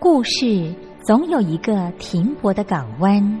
故事总有一个停泊的港湾。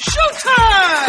Showtime!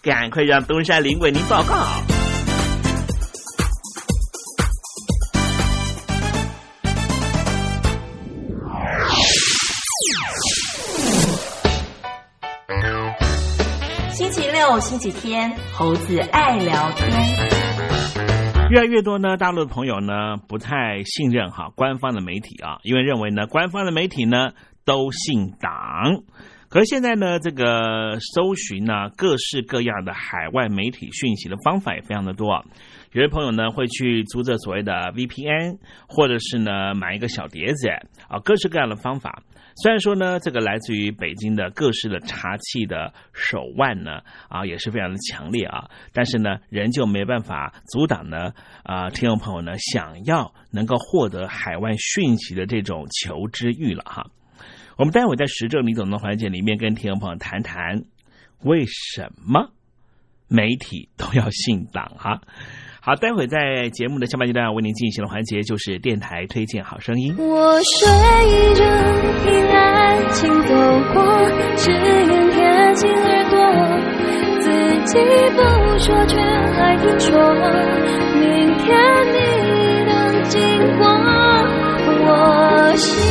赶快让东山林为您报告。星期六、星期天，猴子爱聊天。越来越多呢，大陆的朋友呢不太信任哈官方的媒体啊，因为认为呢官方的媒体呢都姓党。可是现在呢，这个搜寻呢各式各样的海外媒体讯息的方法也非常的多啊。有些朋友呢会去租这所谓的 VPN，或者是呢买一个小碟子啊，各式各样的方法。虽然说呢，这个来自于北京的各式的查气的手腕呢啊也是非常的强烈啊，但是呢仍旧没办法阻挡呢啊听众朋友呢想要能够获得海外讯息的这种求知欲了哈。我们待会在时政李总的环节里面跟听众朋友谈谈，为什么媒体都要信党哈？好，待会在节目的下半阶段为您进行的环节就是电台推荐好声音。我睡着听爱情走过，只愿贴近耳朵，自己不说却还听说，明天你能经过，我心。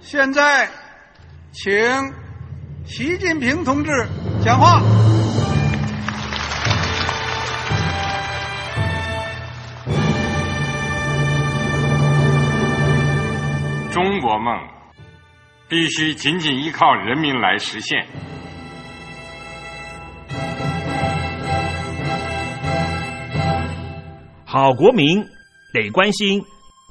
现在，请习近平同志。讲话。中国梦必须紧紧依靠人民来实现。好国民得关心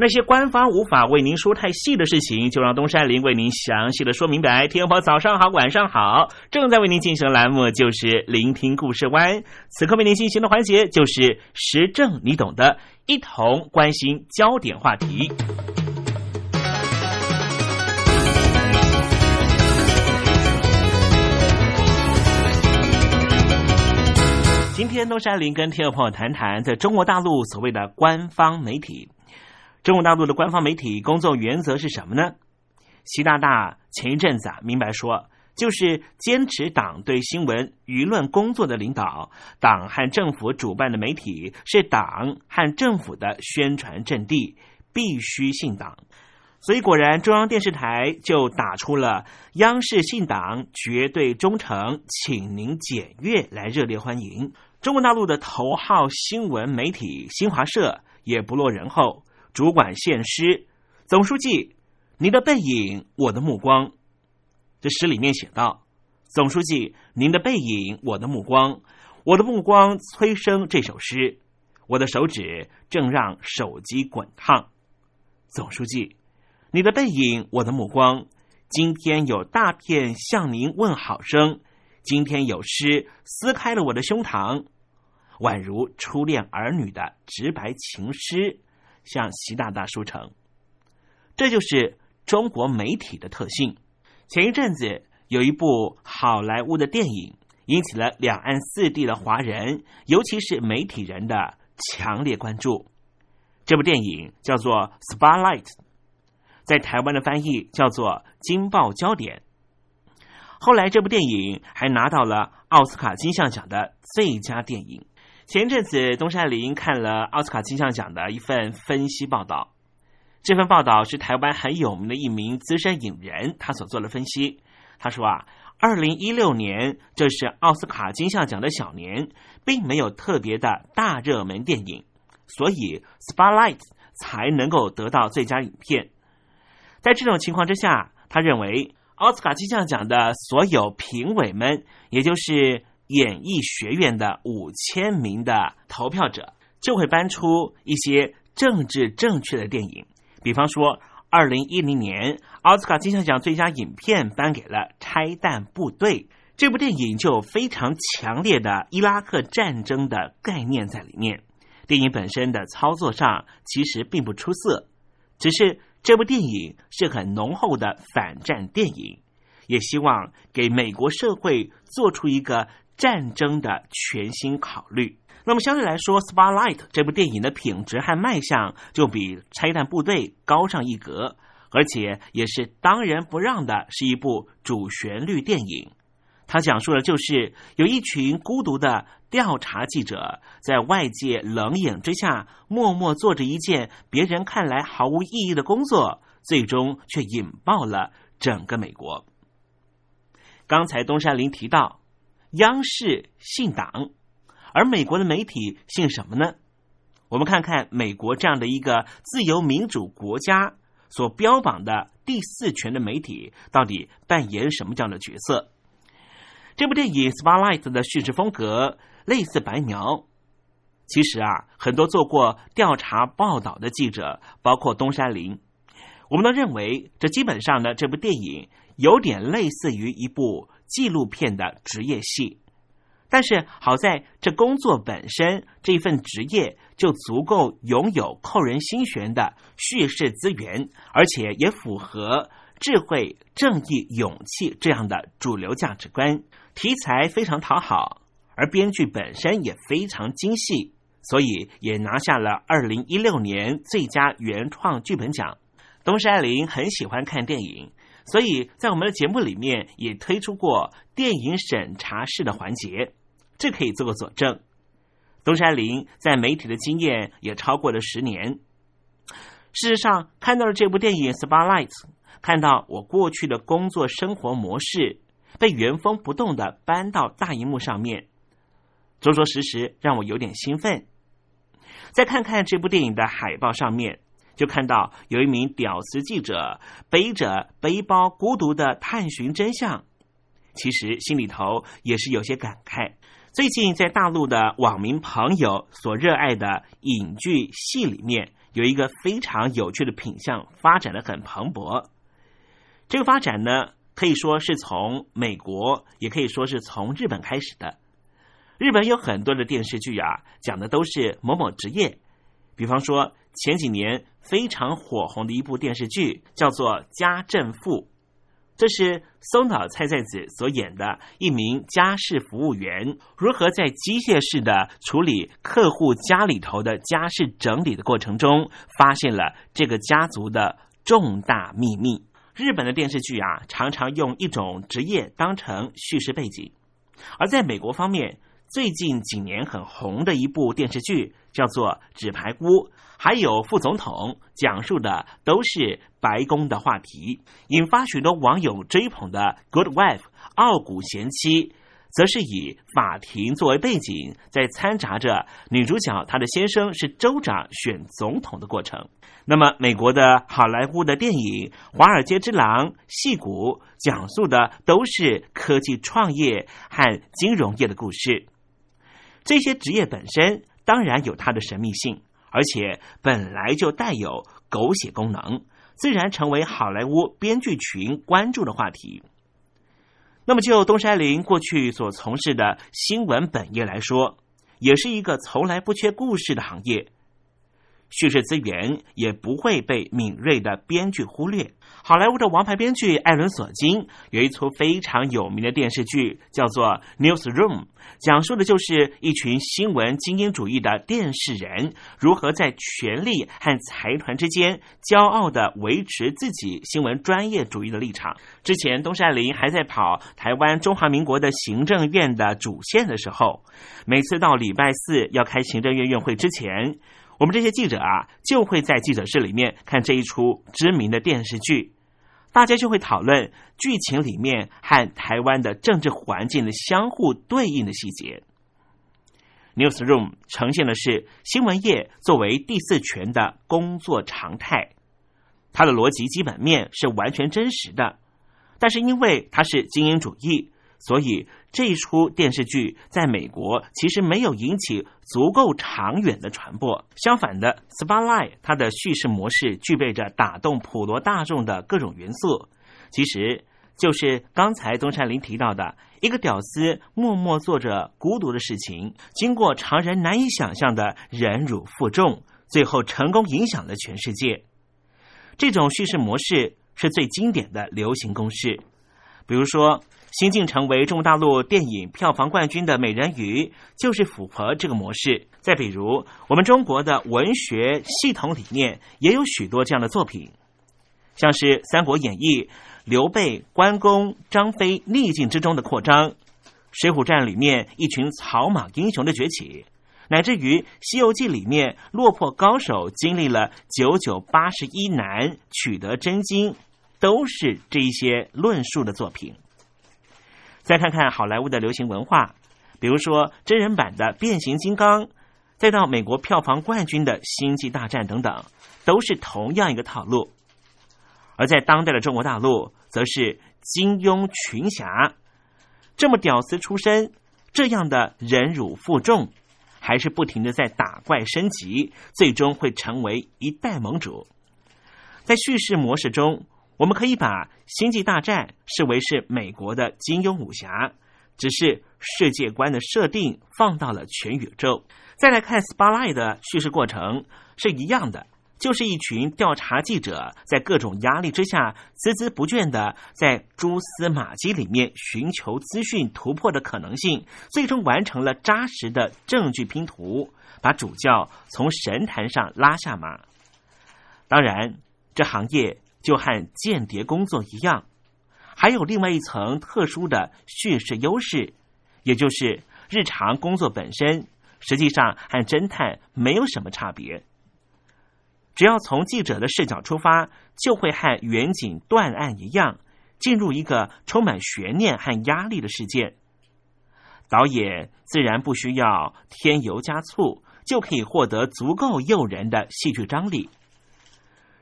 那些官方无法为您说太细的事情，就让东山林为您详细的说明白。天婆早上好，晚上好，正在为您进行的栏目就是聆听故事湾。此刻为您进行的环节就是时政，你懂的，一同关心焦点话题。今天东山林跟听众朋友谈谈，在中国大陆所谓的官方媒体。中国大陆的官方媒体工作原则是什么呢？习大大前一阵子啊，明白说，就是坚持党对新闻舆论工作的领导，党和政府主办的媒体是党和政府的宣传阵地，必须信党。所以果然，中央电视台就打出了“央视信党，绝对忠诚，请您检阅”来热烈欢迎。中国大陆的头号新闻媒体新华社也不落人后，主管献诗，总书记。您的背影，我的目光。这诗里面写道：“总书记，您的背影，我的目光，我的目光催生这首诗。我的手指正让手机滚烫。总书记，你的背影，我的目光。今天有大片向您问好声，今天有诗撕开了我的胸膛，宛如初恋儿女的直白情诗，向习大大书成。这就是。”中国媒体的特性。前一阵子有一部好莱坞的电影，引起了两岸四地的华人，尤其是媒体人的强烈关注。这部电影叫做《Spotlight》，在台湾的翻译叫做《金爆焦点》。后来，这部电影还拿到了奥斯卡金像奖的最佳电影。前一阵子，东山林看了奥斯卡金像奖的一份分析报道。这份报道是台湾很有名的一名资深影人，他所做的分析。他说啊，二零一六年这是奥斯卡金像奖的小年，并没有特别的大热门电影，所以《Spotlight》才能够得到最佳影片。在这种情况之下，他认为奥斯卡金像奖的所有评委们，也就是演艺学院的五千名的投票者，就会搬出一些政治正确的电影。比方说，二零一零年奥斯卡金像奖最佳影片颁给了《拆弹部队》这部电影，就非常强烈的伊拉克战争的概念在里面。电影本身的操作上其实并不出色，只是这部电影是很浓厚的反战电影，也希望给美国社会做出一个战争的全新考虑。那么相对来说，《Spotlight》这部电影的品质和卖相就比《拆弹部队》高上一格，而且也是当仁不让的，是一部主旋律电影。它讲述的就是有一群孤独的调查记者，在外界冷眼之下，默默做着一件别人看来毫无意义的工作，最终却引爆了整个美国。刚才东山林提到，央视信党。而美国的媒体信什么呢？我们看看美国这样的一个自由民主国家所标榜的第四权的媒体，到底扮演什么这样的角色？这部电影《Spotlight》的叙事风格类似白描。其实啊，很多做过调查报道的记者，包括东山林，我们都认为这基本上呢，这部电影有点类似于一部纪录片的职业戏。但是好在这工作本身这份职业就足够拥有扣人心弦的叙事资源，而且也符合智慧、正义、勇气这样的主流价值观。题材非常讨好，而编剧本身也非常精细，所以也拿下了二零一六年最佳原创剧本奖。东山林很喜欢看电影，所以在我们的节目里面也推出过电影审查室的环节。这可以做个佐证。东山林在媒体的经验也超过了十年。事实上，看到了这部电影《Spotlight》，看到我过去的工作生活模式被原封不动的搬到大荧幕上面，着着实实让我有点兴奋。再看看这部电影的海报上面，就看到有一名屌丝记者背着背包，孤独的探寻真相。其实心里头也是有些感慨。最近在大陆的网民朋友所热爱的影剧戏里面，有一个非常有趣的品相，发展的很蓬勃。这个发展呢，可以说是从美国，也可以说是从日本开始的。日本有很多的电视剧啊，讲的都是某某职业。比方说前几年非常火红的一部电视剧，叫做《家政妇》，这是松岛菜菜子所演的一名家事服务员，如何在机械式的处理客户家里头的家事整理的过程中，发现了这个家族的重大秘密。日本的电视剧啊，常常用一种职业当成叙事背景，而在美国方面，最近几年很红的一部电视剧叫做《纸牌屋》。还有副总统讲述的都是白宫的话题，引发许多网友追捧的《Good Wife》傲骨贤妻，则是以法庭作为背景，在掺杂着女主角她的先生是州长选总统的过程。那么，美国的好莱坞的电影《华尔街之狼》戏骨讲述的都是科技创业和金融业的故事。这些职业本身当然有它的神秘性。而且本来就带有狗血功能，自然成为好莱坞编剧群关注的话题。那么，就东山林过去所从事的新闻本业来说，也是一个从来不缺故事的行业。叙事资源也不会被敏锐的编剧忽略。好莱坞的王牌编剧艾伦·索金有一出非常有名的电视剧，叫做《Newsroom》，讲述的就是一群新闻精英主义的电视人如何在权力和财团之间骄傲的维持自己新闻专业主义的立场。之前东山林还在跑台湾中华民国的行政院的主线的时候，每次到礼拜四要开行政院院会之前。我们这些记者啊，就会在记者室里面看这一出知名的电视剧，大家就会讨论剧情里面和台湾的政治环境的相互对应的细节。Newsroom 呈现的是新闻业作为第四权的工作常态，它的逻辑基本面是完全真实的，但是因为它是精英主义。所以这一出电视剧在美国其实没有引起足够长远的传播。相反的，《Spotlight》它的叙事模式具备着打动普罗大众的各种元素，其实就是刚才东山林提到的一个屌丝默默做着孤独的事情，经过常人难以想象的忍辱负重，最后成功影响了全世界。这种叙事模式是最经典的流行公式，比如说。新晋成为中国大陆电影票房冠军的《美人鱼》就是符合这个模式。再比如，我们中国的文学系统里面也有许多这样的作品，像是《三国演义》刘备、关公、张飞逆境之中的扩张，《水浒传》里面一群草莽英雄的崛起，乃至于《西游记》里面落魄高手经历了九九八十一难取得真经，都是这一些论述的作品。再看看好莱坞的流行文化，比如说真人版的《变形金刚》，再到美国票房冠军的《星际大战》等等，都是同样一个套路。而在当代的中国大陆，则是金庸群侠，这么屌丝出身，这样的忍辱负重，还是不停的在打怪升级，最终会成为一代盟主。在叙事模式中。我们可以把《星际大战》视为是美国的金庸武侠，只是世界观的设定放到了全宇宙。再来看《Spotlight》的叙事过程是一样的，就是一群调查记者在各种压力之下孜孜不倦的在蛛丝马迹里面寻求资讯突破的可能性，最终完成了扎实的证据拼图，把主教从神坛上拉下马。当然，这行业。就和间谍工作一样，还有另外一层特殊的叙事优势，也就是日常工作本身实际上和侦探没有什么差别。只要从记者的视角出发，就会和远景断案一样，进入一个充满悬念和压力的事件。导演自然不需要添油加醋，就可以获得足够诱人的戏剧张力。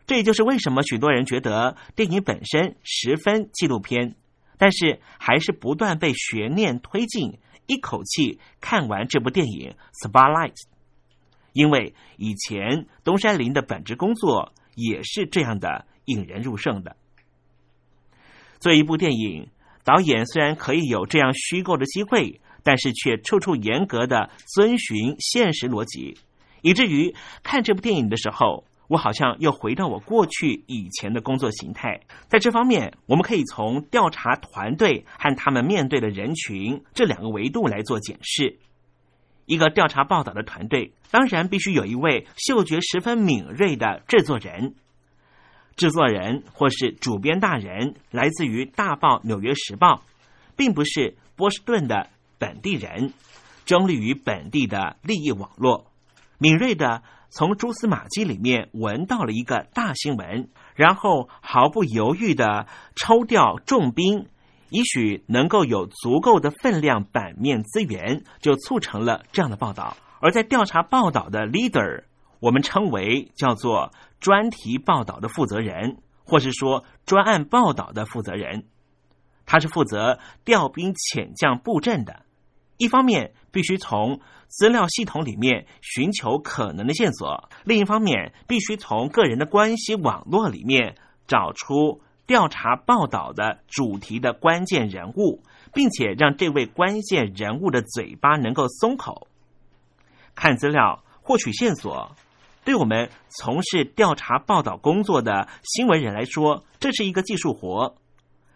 这也就是为什么许多人觉得电影本身十分纪录片，但是还是不断被悬念推进，一口气看完这部电影《Spotlight》。因为以前东山林的本职工作也是这样的引人入胜的。做一部电影，导演虽然可以有这样虚构的机会，但是却处处严格的遵循现实逻辑，以至于看这部电影的时候。我好像又回到我过去以前的工作形态。在这方面，我们可以从调查团队和他们面对的人群这两个维度来做检视。一个调查报道的团队，当然必须有一位嗅觉十分敏锐的制作人。制作人或是主编大人来自于大报《纽约时报》，并不是波士顿的本地人，中立于本地的利益网络，敏锐的。从蛛丝马迹里面闻到了一个大新闻，然后毫不犹豫的抽调重兵，也许能够有足够的分量版面资源，就促成了这样的报道。而在调查报道的 leader，我们称为叫做专题报道的负责人，或是说专案报道的负责人，他是负责调兵遣将布阵的。一方面必须从资料系统里面寻求可能的线索，另一方面必须从个人的关系网络里面找出调查报道的主题的关键人物，并且让这位关键人物的嘴巴能够松口。看资料获取线索，对我们从事调查报道工作的新闻人来说，这是一个技术活。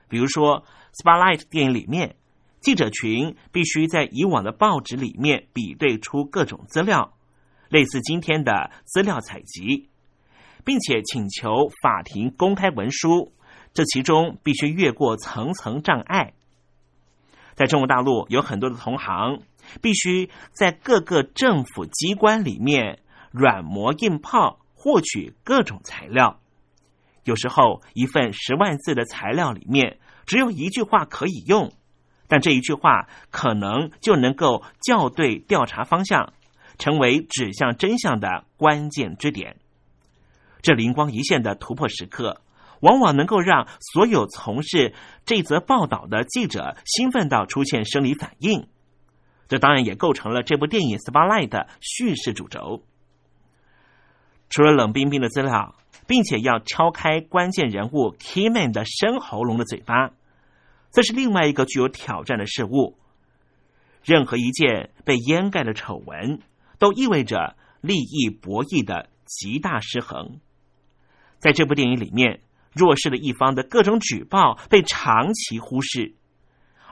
比如说《Spotlight》电影里面。记者群必须在以往的报纸里面比对出各种资料，类似今天的资料采集，并且请求法庭公开文书。这其中必须越过层层障碍。在中国大陆有很多的同行，必须在各个政府机关里面软磨硬泡获取各种材料。有时候一份十万字的材料里面只有一句话可以用。但这一句话可能就能够校对调查方向，成为指向真相的关键支点。这灵光一现的突破时刻，往往能够让所有从事这则报道的记者兴奋到出现生理反应。这当然也构成了这部电影《Spotlight》的叙事主轴。除了冷冰冰的资料，并且要敲开关键人物 Keyman 的深喉咙的嘴巴。这是另外一个具有挑战的事物。任何一件被掩盖的丑闻，都意味着利益博弈的极大失衡。在这部电影里面，弱势的一方的各种举报被长期忽视，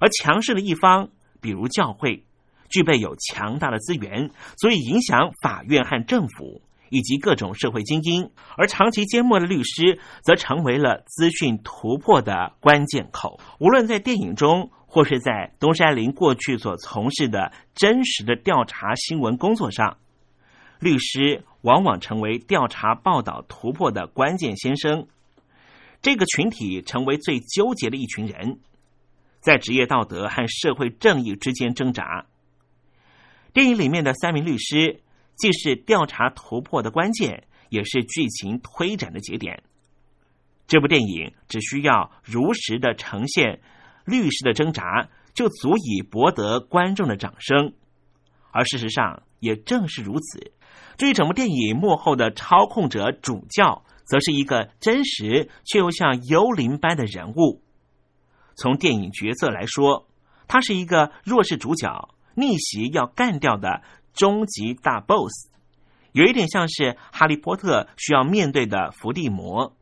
而强势的一方，比如教会，具备有强大的资源，所以影响法院和政府。以及各种社会精英，而长期缄默的律师则成为了资讯突破的关键口。无论在电影中，或是在东山林过去所从事的真实的调查新闻工作上，律师往往成为调查报道突破的关键先生。这个群体成为最纠结的一群人，在职业道德和社会正义之间挣扎。电影里面的三名律师。既是调查突破的关键，也是剧情推展的节点。这部电影只需要如实的呈现律师的挣扎，就足以博得观众的掌声。而事实上，也正是如此。至于整部电影幕后的操控者主教，则是一个真实却又像幽灵般的人物。从电影角色来说，他是一个弱势主角，逆袭要干掉的。终极大 BOSS，有一点像是哈利波特需要面对的伏地魔，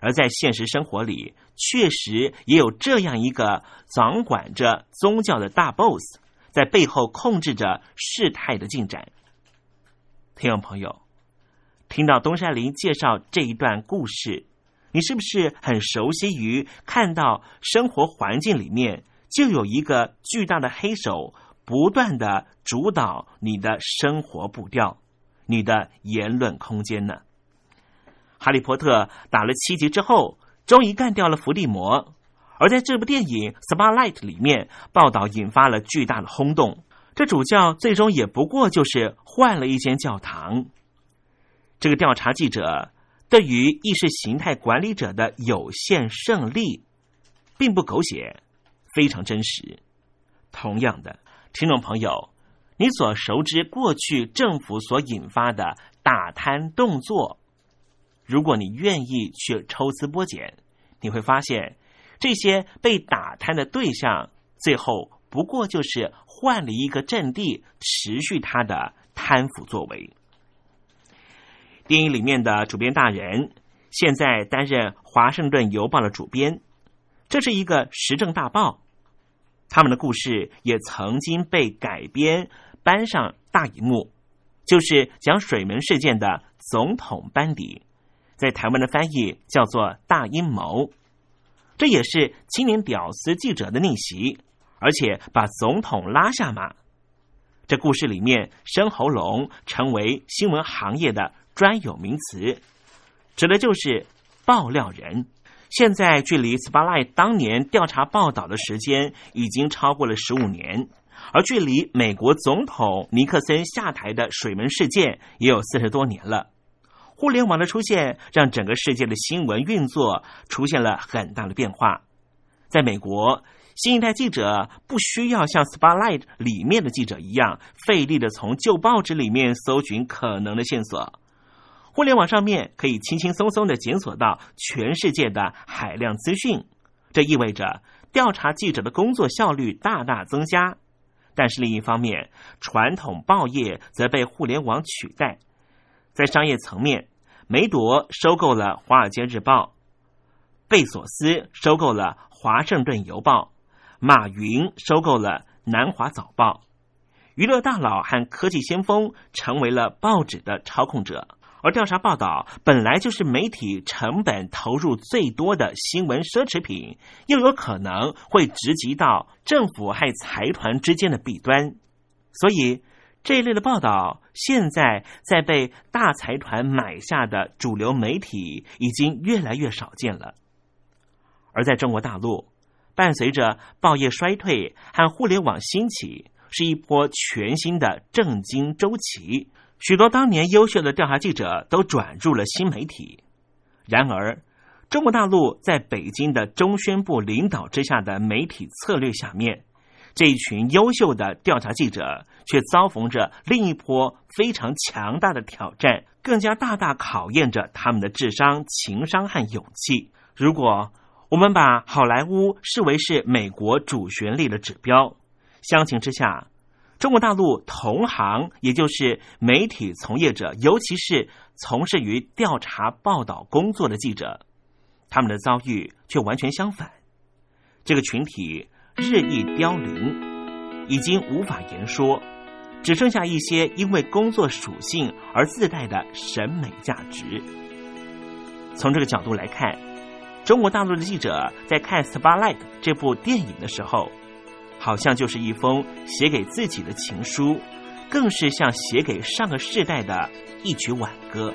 而在现实生活里，确实也有这样一个掌管着宗教的大 BOSS，在背后控制着事态的进展。听众朋友，听到东山林介绍这一段故事，你是不是很熟悉于看到生活环境里面就有一个巨大的黑手？不断的主导你的生活步调，你的言论空间呢？哈利波特打了七集之后，终于干掉了伏地魔。而在这部电影《Spotlight》里面，报道引发了巨大的轰动。这主教最终也不过就是换了一间教堂。这个调查记者对于意识形态管理者的有限胜利，并不狗血，非常真实。同样的。听众朋友，你所熟知过去政府所引发的打贪动作，如果你愿意去抽丝剥茧，你会发现这些被打贪的对象，最后不过就是换了一个阵地，持续他的贪腐作为。电影里面的主编大人，现在担任《华盛顿邮报》的主编。这是一个时政大报，他们的故事也曾经被改编搬上大荧幕，就是讲水门事件的总统班底，在台湾的翻译叫做“大阴谋”。这也是青年屌丝记者的逆袭，而且把总统拉下马。这故事里面，生喉咙成为新闻行业的专有名词，指的就是爆料人。现在距离 Spotlight 当年调查报道的时间已经超过了十五年，而距离美国总统尼克森下台的水门事件也有四十多年了。互联网的出现，让整个世界的新闻运作出现了很大的变化。在美国，新一代记者不需要像 Spotlight 里面的记者一样费力的从旧报纸里面搜寻可能的线索。互联网上面可以轻轻松松的检索到全世界的海量资讯，这意味着调查记者的工作效率大大增加。但是另一方面，传统报业则被互联网取代。在商业层面，梅朵收购了《华尔街日报》，贝索斯收购了《华盛顿邮报》，马云收购了《南华早报》，娱乐大佬和科技先锋成为了报纸的操控者。而调查报道本来就是媒体成本投入最多的新闻奢侈品，又有可能会直击到政府和财团之间的弊端，所以这一类的报道现在在被大财团买下的主流媒体已经越来越少见了。而在中国大陆，伴随着报业衰退和互联网兴起，是一波全新的政经周期。许多当年优秀的调查记者都转入了新媒体，然而，中国大陆在北京的中宣部领导之下的媒体策略下面，这一群优秀的调查记者却遭逢着另一波非常强大的挑战，更加大大考验着他们的智商、情商和勇气。如果我们把好莱坞视为是美国主旋律的指标，相形之下。中国大陆同行，也就是媒体从业者，尤其是从事于调查报道工作的记者，他们的遭遇却完全相反。这个群体日益凋零，已经无法言说，只剩下一些因为工作属性而自带的审美价值。从这个角度来看，中国大陆的记者在看《Spotlight》这部电影的时候。好像就是一封写给自己的情书，更是像写给上个世代的一曲挽歌。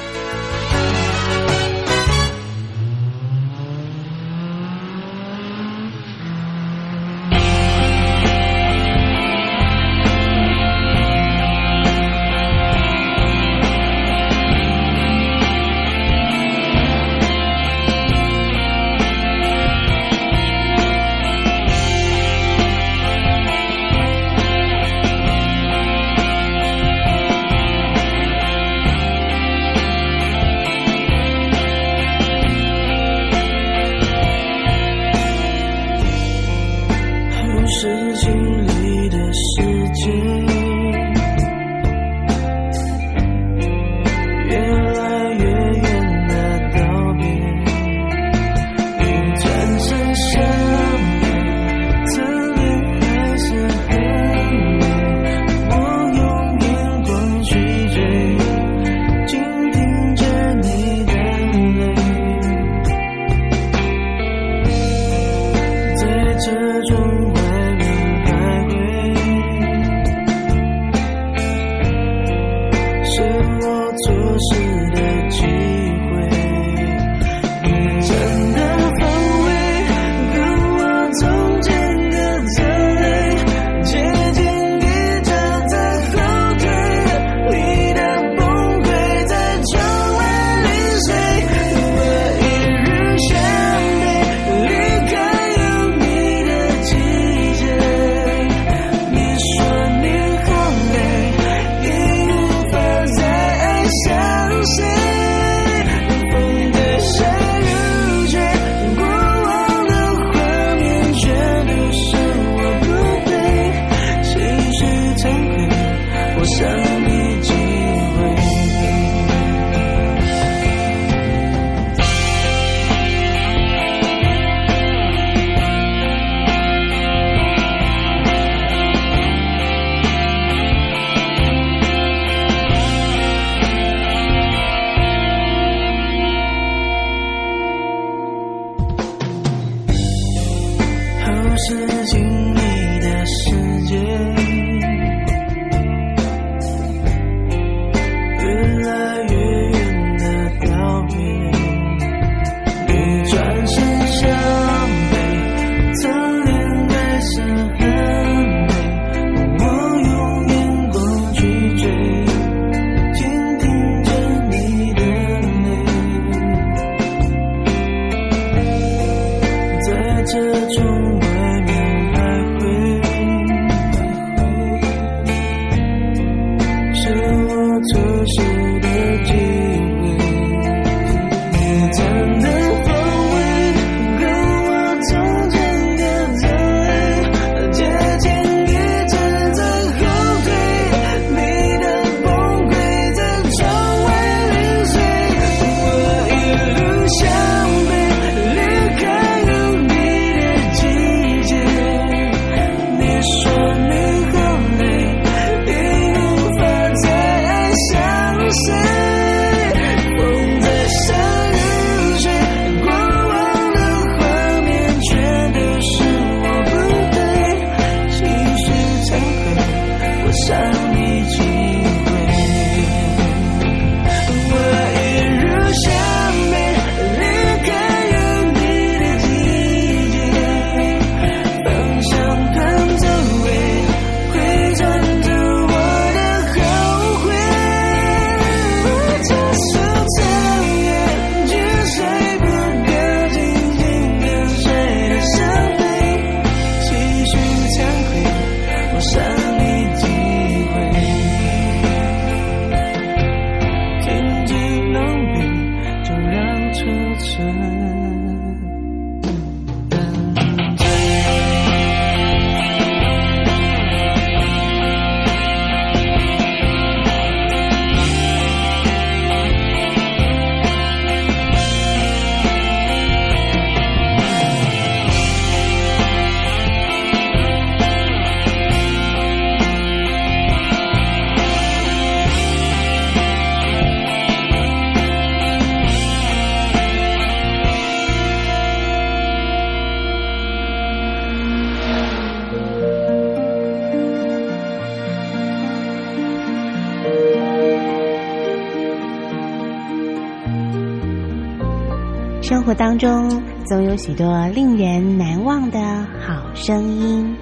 当中总有许多令人难忘的好声音。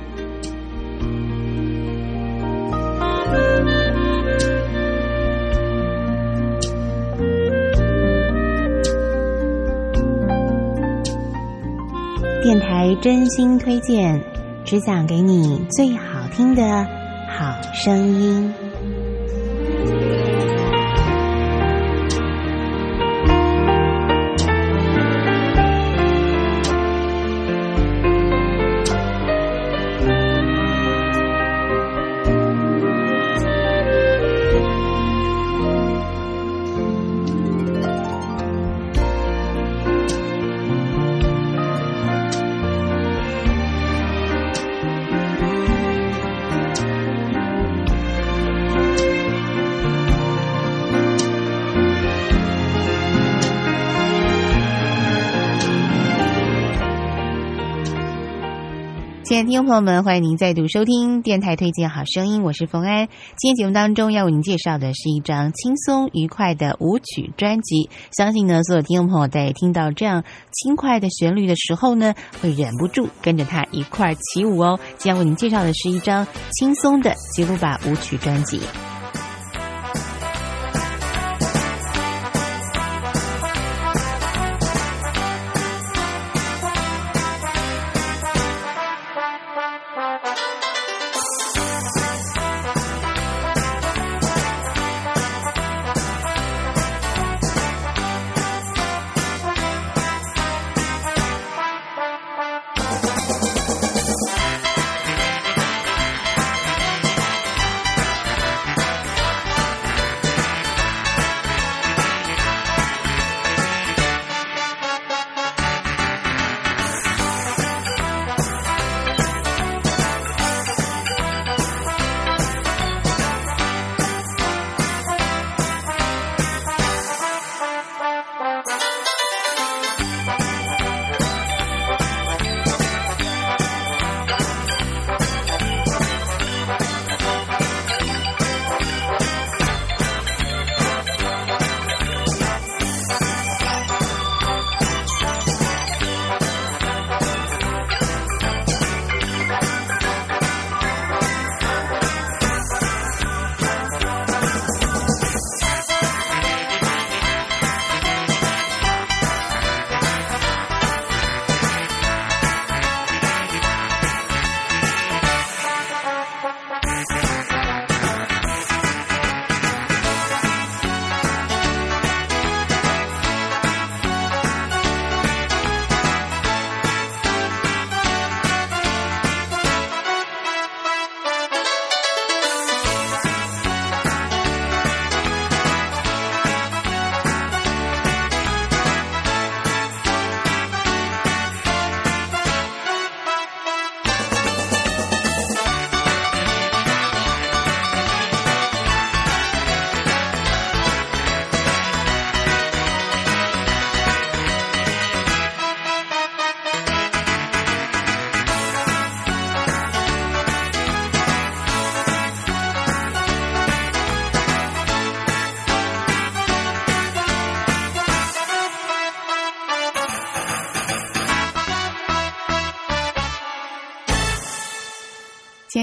电台真心推荐，只想给你最好听的好声音。听众朋友们，欢迎您再度收听电台推荐好声音，我是冯安。今天节目当中要为您介绍的是一张轻松愉快的舞曲专辑。相信呢，所有听众朋友在听到这样轻快的旋律的时候呢，会忍不住跟着它一块起舞哦。今天为您介绍的是一张轻松的吉鲁巴舞曲专辑。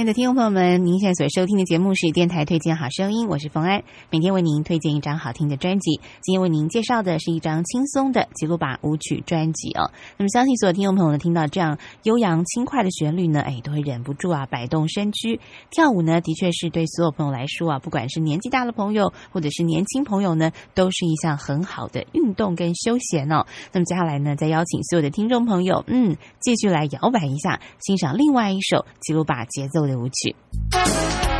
的听众朋友们，您现在所收听的节目是电台推荐好声音，我是冯安，每天为您推荐一张好听的专辑。今天为您介绍的是一张轻松的吉鲁巴舞曲专辑哦。那么，相信所有听众朋友呢，听到这样悠扬轻快的旋律呢，哎，都会忍不住啊摆动身躯。跳舞呢，的确是对所有朋友来说啊，不管是年纪大的朋友或者是年轻朋友呢，都是一项很好的运动跟休闲哦。那么接下来呢，再邀请所有的听众朋友，嗯，继续来摇摆一下，欣赏另外一首吉鲁巴节奏的舞曲。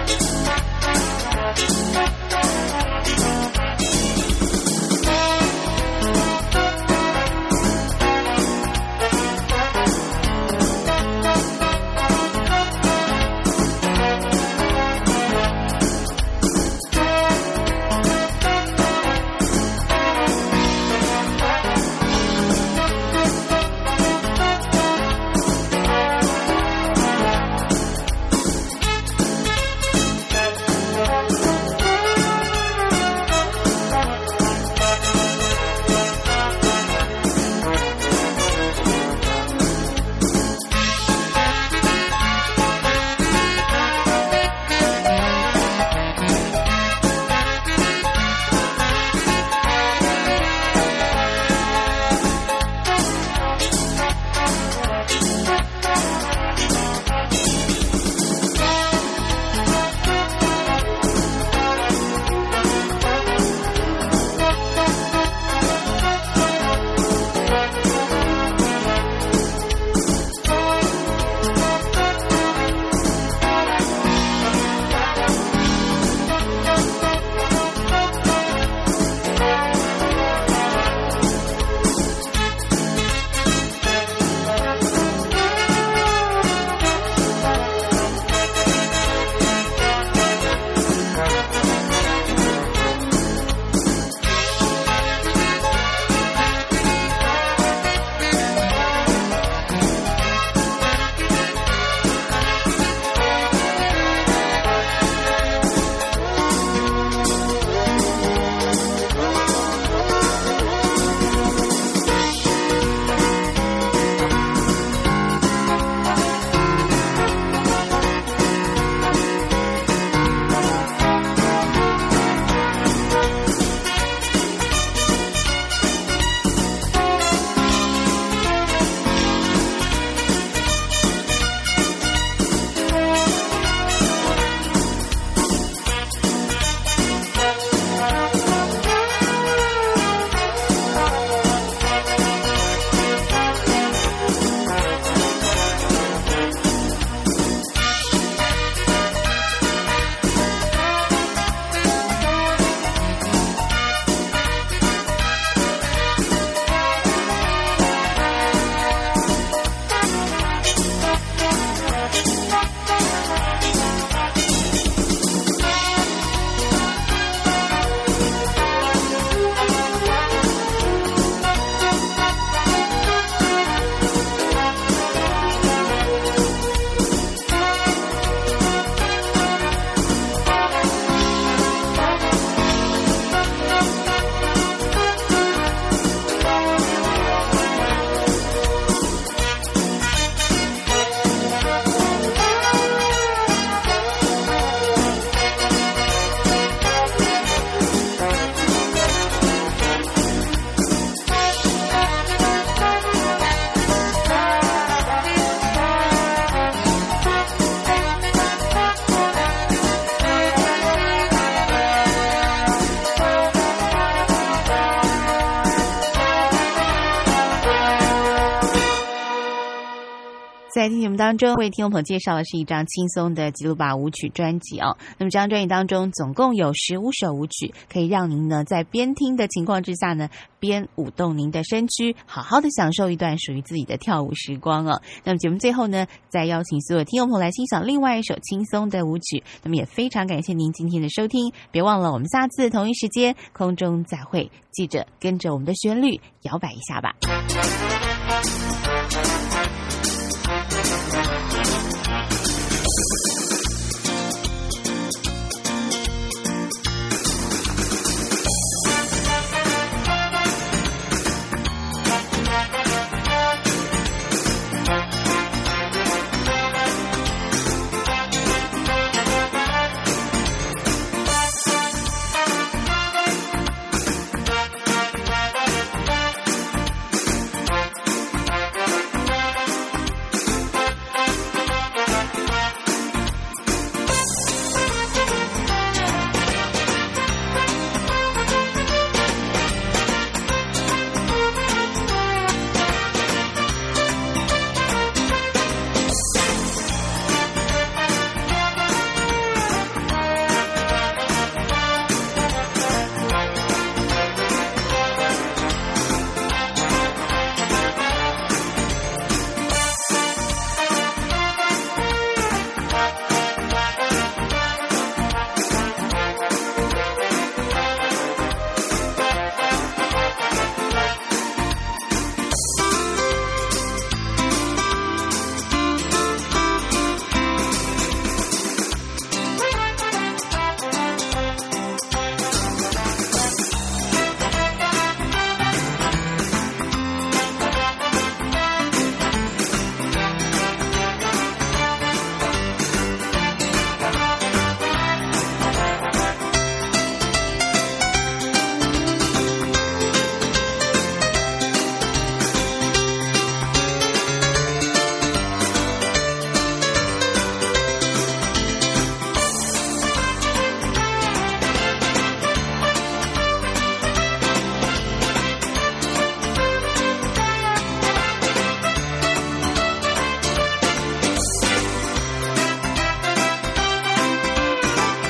当中为听众朋友介绍的是一张轻松的吉鲁巴舞曲专辑哦。那么这张专辑当中总共有十五首舞曲，可以让您呢在边听的情况之下呢，边舞动您的身躯，好好的享受一段属于自己的跳舞时光哦。那么节目最后呢，再邀请所有听众朋友来欣赏另外一首轻松的舞曲。那么也非常感谢您今天的收听，别忘了我们下次同一时间空中再会，记着跟着我们的旋律摇摆一下吧。